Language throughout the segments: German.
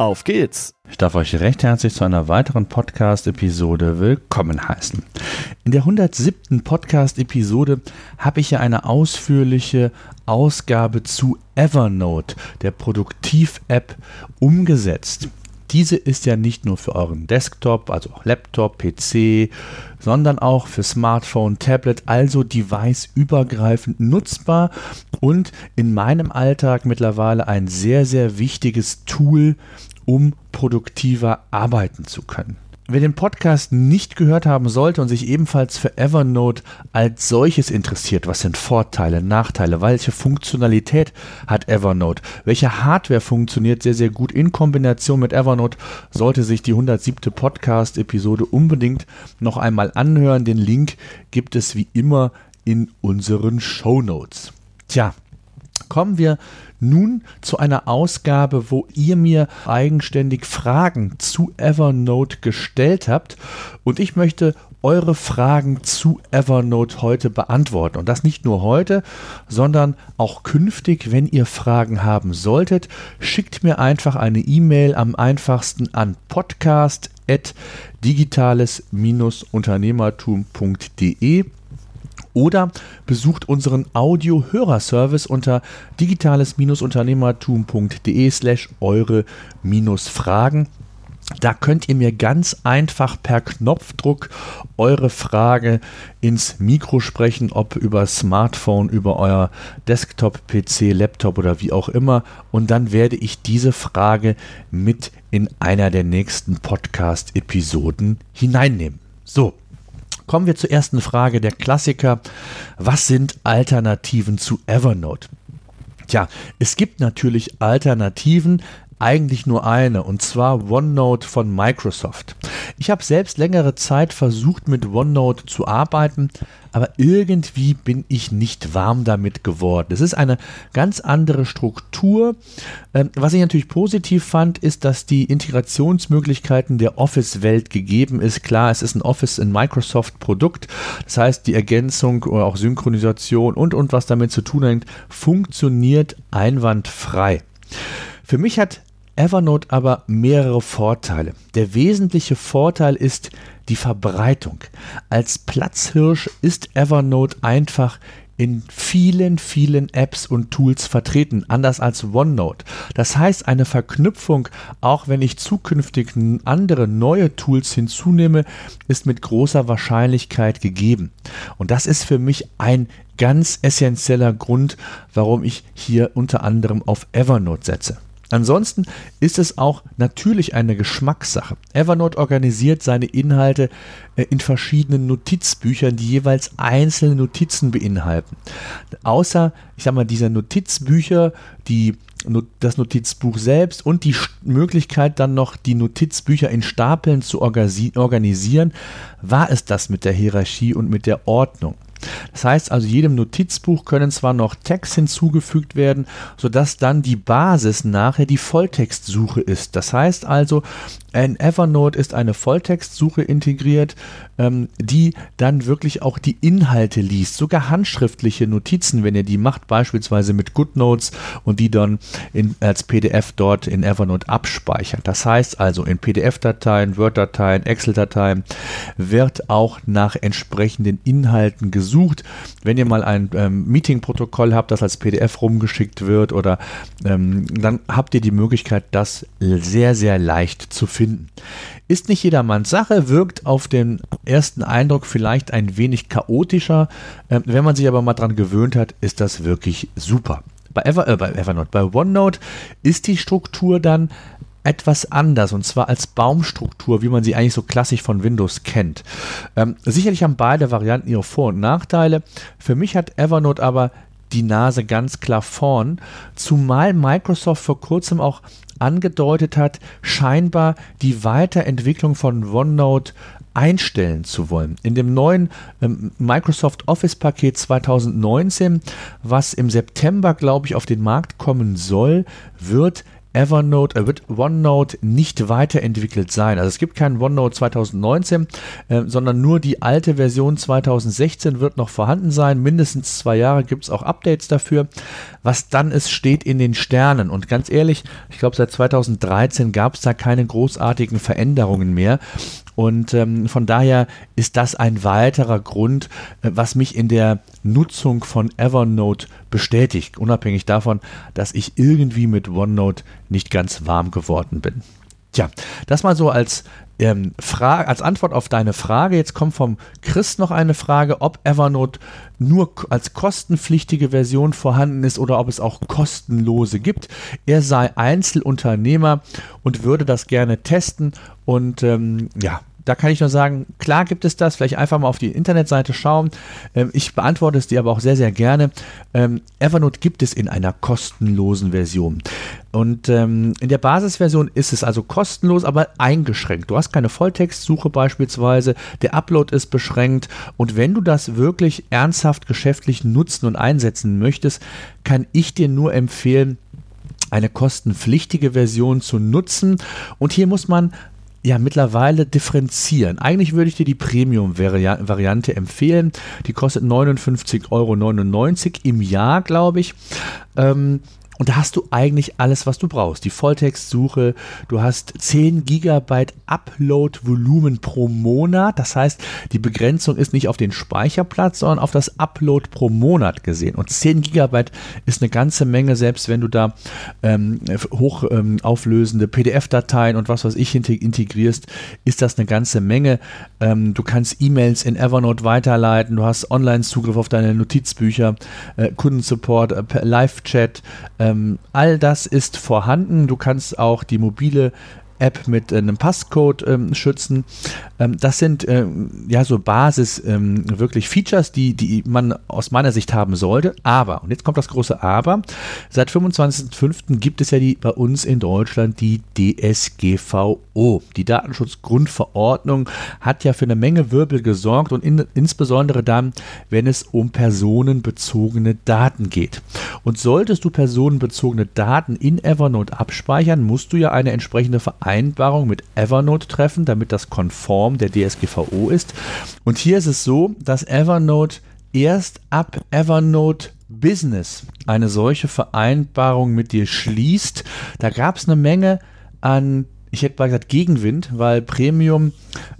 Auf geht's! Ich darf euch recht herzlich zu einer weiteren Podcast-Episode willkommen heißen. In der 107. Podcast-Episode habe ich ja eine ausführliche Ausgabe zu Evernote, der Produktiv-App, umgesetzt. Diese ist ja nicht nur für euren Desktop, also Laptop, PC, sondern auch für Smartphone, Tablet, also device-übergreifend nutzbar und in meinem Alltag mittlerweile ein sehr, sehr wichtiges Tool, um produktiver arbeiten zu können. Wer den Podcast nicht gehört haben sollte und sich ebenfalls für Evernote als solches interessiert, was sind Vorteile, Nachteile, welche Funktionalität hat Evernote, welche Hardware funktioniert sehr, sehr gut in Kombination mit Evernote, sollte sich die 107. Podcast-Episode unbedingt noch einmal anhören. Den Link gibt es wie immer in unseren Show Notes. Tja, kommen wir nun zu einer Ausgabe, wo ihr mir eigenständig Fragen zu Evernote gestellt habt und ich möchte eure Fragen zu Evernote heute beantworten. Und das nicht nur heute, sondern auch künftig, wenn ihr Fragen haben solltet, schickt mir einfach eine E-Mail am einfachsten an podcast.digitales-unternehmertum.de oder besucht unseren Audio-Hörerservice unter digitales-unternehmertum.de slash eure-fragen. Da könnt ihr mir ganz einfach per Knopfdruck eure Frage ins Mikro sprechen, ob über Smartphone, über euer Desktop, PC, Laptop oder wie auch immer. Und dann werde ich diese Frage mit in einer der nächsten Podcast-Episoden hineinnehmen. So, Kommen wir zur ersten Frage, der Klassiker. Was sind Alternativen zu Evernote? Tja, es gibt natürlich Alternativen, eigentlich nur eine, und zwar OneNote von Microsoft. Ich habe selbst längere Zeit versucht, mit OneNote zu arbeiten, aber irgendwie bin ich nicht warm damit geworden. Es ist eine ganz andere Struktur. Ähm, was ich natürlich positiv fand, ist, dass die Integrationsmöglichkeiten der Office-Welt gegeben ist. Klar, es ist ein Office in Microsoft-Produkt. Das heißt, die Ergänzung oder auch Synchronisation und, und was damit zu tun hat, funktioniert einwandfrei. Für mich hat Evernote aber mehrere Vorteile. Der wesentliche Vorteil ist die Verbreitung. Als Platzhirsch ist Evernote einfach in vielen, vielen Apps und Tools vertreten, anders als OneNote. Das heißt, eine Verknüpfung, auch wenn ich zukünftig andere neue Tools hinzunehme, ist mit großer Wahrscheinlichkeit gegeben. Und das ist für mich ein ganz essentieller Grund, warum ich hier unter anderem auf Evernote setze. Ansonsten ist es auch natürlich eine Geschmackssache. Evernote organisiert seine Inhalte äh, in verschiedenen Notizbüchern, die jeweils einzelne Notizen beinhalten. Außer, ich sag mal, diese Notizbücher, die das Notizbuch selbst und die Möglichkeit dann noch die Notizbücher in Stapeln zu organisieren, war es das mit der Hierarchie und mit der Ordnung. Das heißt also, jedem Notizbuch können zwar noch Tags hinzugefügt werden, sodass dann die Basis nachher die Volltextsuche ist. Das heißt also, in Evernote ist eine Volltextsuche integriert, ähm, die dann wirklich auch die Inhalte liest, sogar handschriftliche Notizen, wenn ihr die macht, beispielsweise mit GoodNotes und die dann in, als PDF dort in Evernote abspeichert. Das heißt also, in PDF-Dateien, Word-Dateien, Excel-Dateien wird auch nach entsprechenden Inhalten gesucht. Wenn ihr mal ein ähm, Meeting-Protokoll habt, das als PDF rumgeschickt wird, oder ähm, dann habt ihr die Möglichkeit, das sehr, sehr leicht zu finden finden. Ist nicht jedermanns Sache, wirkt auf den ersten Eindruck vielleicht ein wenig chaotischer. Ähm, wenn man sich aber mal dran gewöhnt hat, ist das wirklich super. Bei, Ever, äh, bei Evernote, bei OneNote ist die Struktur dann etwas anders und zwar als Baumstruktur, wie man sie eigentlich so klassisch von Windows kennt. Ähm, sicherlich haben beide Varianten ihre Vor- und Nachteile. Für mich hat Evernote aber die Nase ganz klar vorn, zumal Microsoft vor kurzem auch angedeutet hat, scheinbar die Weiterentwicklung von OneNote einstellen zu wollen. In dem neuen ähm, Microsoft Office Paket 2019, was im September, glaube ich, auf den Markt kommen soll, wird Evernote, äh, wird OneNote nicht weiterentwickelt sein. Also es gibt keinen OneNote 2019, äh, sondern nur die alte Version 2016 wird noch vorhanden sein. Mindestens zwei Jahre gibt es auch Updates dafür. Was dann ist, steht in den Sternen. Und ganz ehrlich, ich glaube, seit 2013 gab es da keine großartigen Veränderungen mehr. Und ähm, von daher ist das ein weiterer Grund, äh, was mich in der Nutzung von Evernote bestätigt, unabhängig davon, dass ich irgendwie mit OneNote nicht ganz warm geworden bin. Tja, das mal so als, ähm, Frage, als Antwort auf deine Frage. Jetzt kommt vom Chris noch eine Frage, ob Evernote nur als kostenpflichtige Version vorhanden ist oder ob es auch kostenlose gibt. Er sei Einzelunternehmer und würde das gerne testen und ähm, ja, da kann ich nur sagen, klar gibt es das, vielleicht einfach mal auf die Internetseite schauen. Ähm, ich beantworte es dir aber auch sehr, sehr gerne. Ähm, Evernote gibt es in einer kostenlosen Version. Und ähm, in der Basisversion ist es also kostenlos, aber eingeschränkt. Du hast keine Volltextsuche beispielsweise, der Upload ist beschränkt und wenn du das wirklich ernsthaft geschäftlich nutzen und einsetzen möchtest, kann ich dir nur empfehlen, eine kostenpflichtige Version zu nutzen. Und hier muss man ja mittlerweile differenzieren. Eigentlich würde ich dir die Premium-Variante empfehlen. Die kostet 59,99 Euro im Jahr, glaube ich. Ähm, und da hast du eigentlich alles, was du brauchst. Die Volltextsuche, du hast 10 GB Upload-Volumen pro Monat. Das heißt, die Begrenzung ist nicht auf den Speicherplatz, sondern auf das Upload pro Monat gesehen. Und 10 GB ist eine ganze Menge, selbst wenn du da ähm, hochauflösende ähm, PDF-Dateien und was weiß ich integrierst, ist das eine ganze Menge. Ähm, du kannst E-Mails in Evernote weiterleiten, du hast Online-Zugriff auf deine Notizbücher, äh, Kundensupport, äh, Live-Chat, äh, ähm, all das ist vorhanden. Du kannst auch die mobile App mit äh, einem Passcode ähm, schützen. Ähm, das sind ähm, ja so Basis ähm, wirklich Features, die, die man aus meiner Sicht haben sollte. Aber, und jetzt kommt das große Aber, seit 25.05. gibt es ja die bei uns in Deutschland die DSGVO. Die Datenschutzgrundverordnung hat ja für eine Menge Wirbel gesorgt und in, insbesondere dann, wenn es um personenbezogene Daten geht. Und solltest du personenbezogene Daten in Evernote abspeichern, musst du ja eine entsprechende Vereinbarung Vereinbarung mit Evernote treffen, damit das konform der DSGVO ist. Und hier ist es so, dass Evernote erst ab Evernote Business eine solche Vereinbarung mit dir schließt. Da gab es eine Menge an ich hätte mal gesagt Gegenwind, weil Premium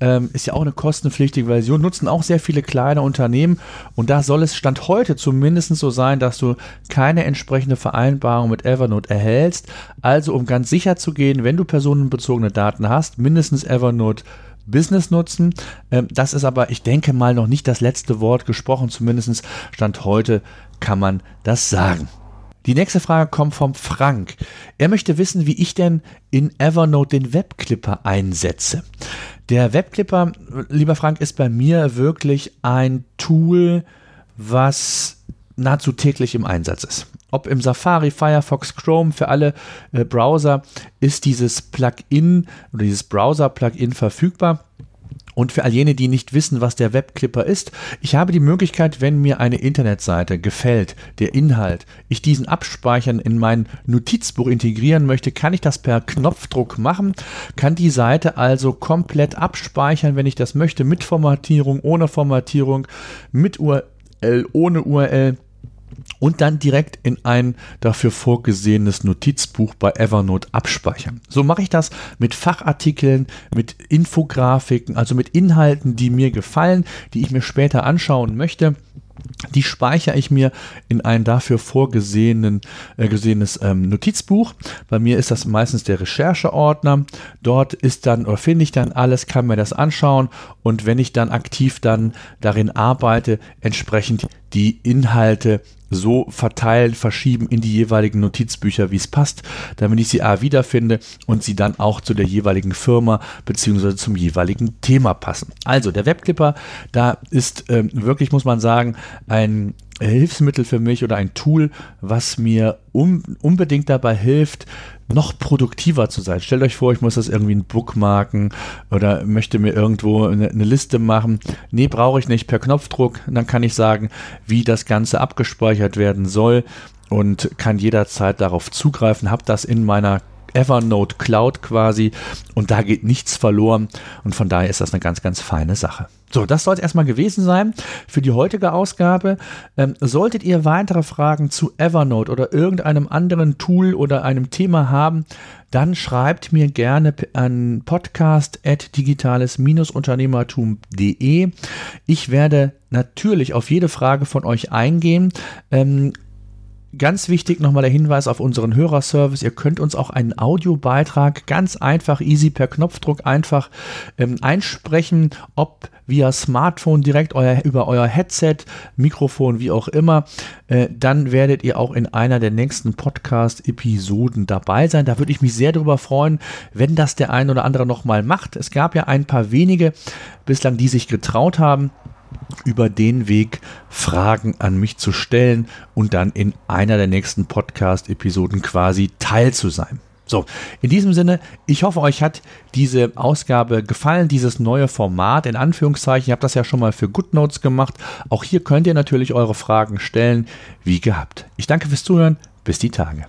ähm, ist ja auch eine kostenpflichtige Version, nutzen auch sehr viele kleine Unternehmen und da soll es Stand heute zumindest so sein, dass du keine entsprechende Vereinbarung mit Evernote erhältst. Also um ganz sicher zu gehen, wenn du personenbezogene Daten hast, mindestens Evernote Business nutzen. Ähm, das ist aber, ich denke mal, noch nicht das letzte Wort gesprochen, zumindest Stand heute kann man das sagen. Die nächste Frage kommt vom Frank. Er möchte wissen, wie ich denn in Evernote den Webclipper einsetze. Der Webclipper, lieber Frank, ist bei mir wirklich ein Tool, was nahezu täglich im Einsatz ist. Ob im Safari, Firefox, Chrome, für alle äh, Browser ist dieses Plugin oder dieses Browser-Plugin verfügbar. Und für all jene, die nicht wissen, was der Webclipper ist, ich habe die Möglichkeit, wenn mir eine Internetseite gefällt, der Inhalt, ich diesen abspeichern in mein Notizbuch integrieren möchte, kann ich das per Knopfdruck machen, kann die Seite also komplett abspeichern, wenn ich das möchte, mit Formatierung, ohne Formatierung, mit URL, ohne URL und dann direkt in ein dafür vorgesehenes Notizbuch bei Evernote abspeichern. So mache ich das mit Fachartikeln, mit Infografiken, also mit Inhalten, die mir gefallen, die ich mir später anschauen möchte. Die speichere ich mir in ein dafür vorgesehenen äh, ähm, Notizbuch. Bei mir ist das meistens der Rechercheordner. Dort ist dann oder finde ich dann alles, kann mir das anschauen und wenn ich dann aktiv dann darin arbeite, entsprechend die Inhalte so verteilen, verschieben in die jeweiligen Notizbücher, wie es passt, damit ich sie A wiederfinde und sie dann auch zu der jeweiligen Firma bzw. zum jeweiligen Thema passen. Also der Webclipper, da ist ähm, wirklich, muss man sagen, ein Hilfsmittel für mich oder ein Tool, was mir um, unbedingt dabei hilft, noch produktiver zu sein. Stellt euch vor, ich muss das irgendwie ein bookmarken oder möchte mir irgendwo eine, eine Liste machen. Nee, brauche ich nicht per Knopfdruck. Dann kann ich sagen, wie das Ganze abgespeichert werden soll und kann jederzeit darauf zugreifen. Habe das in meiner Evernote Cloud quasi und da geht nichts verloren und von daher ist das eine ganz, ganz feine Sache. So, das soll es erstmal gewesen sein für die heutige Ausgabe. Ähm, solltet ihr weitere Fragen zu Evernote oder irgendeinem anderen Tool oder einem Thema haben, dann schreibt mir gerne an podcast.digitales-unternehmertum.de. Ich werde natürlich auf jede Frage von euch eingehen. Ähm, Ganz wichtig nochmal der Hinweis auf unseren Hörerservice. Ihr könnt uns auch einen Audiobeitrag ganz einfach, easy per Knopfdruck einfach ähm, einsprechen, ob via Smartphone direkt euer, über euer Headset, Mikrofon, wie auch immer. Äh, dann werdet ihr auch in einer der nächsten Podcast-Episoden dabei sein. Da würde ich mich sehr darüber freuen, wenn das der ein oder andere nochmal macht. Es gab ja ein paar wenige bislang, die sich getraut haben über den Weg Fragen an mich zu stellen und dann in einer der nächsten Podcast-Episoden quasi teil zu sein. So, in diesem Sinne, ich hoffe, euch hat diese Ausgabe gefallen, dieses neue Format in Anführungszeichen. Ich habe das ja schon mal für GoodNotes gemacht. Auch hier könnt ihr natürlich eure Fragen stellen, wie gehabt. Ich danke fürs Zuhören. Bis die Tage.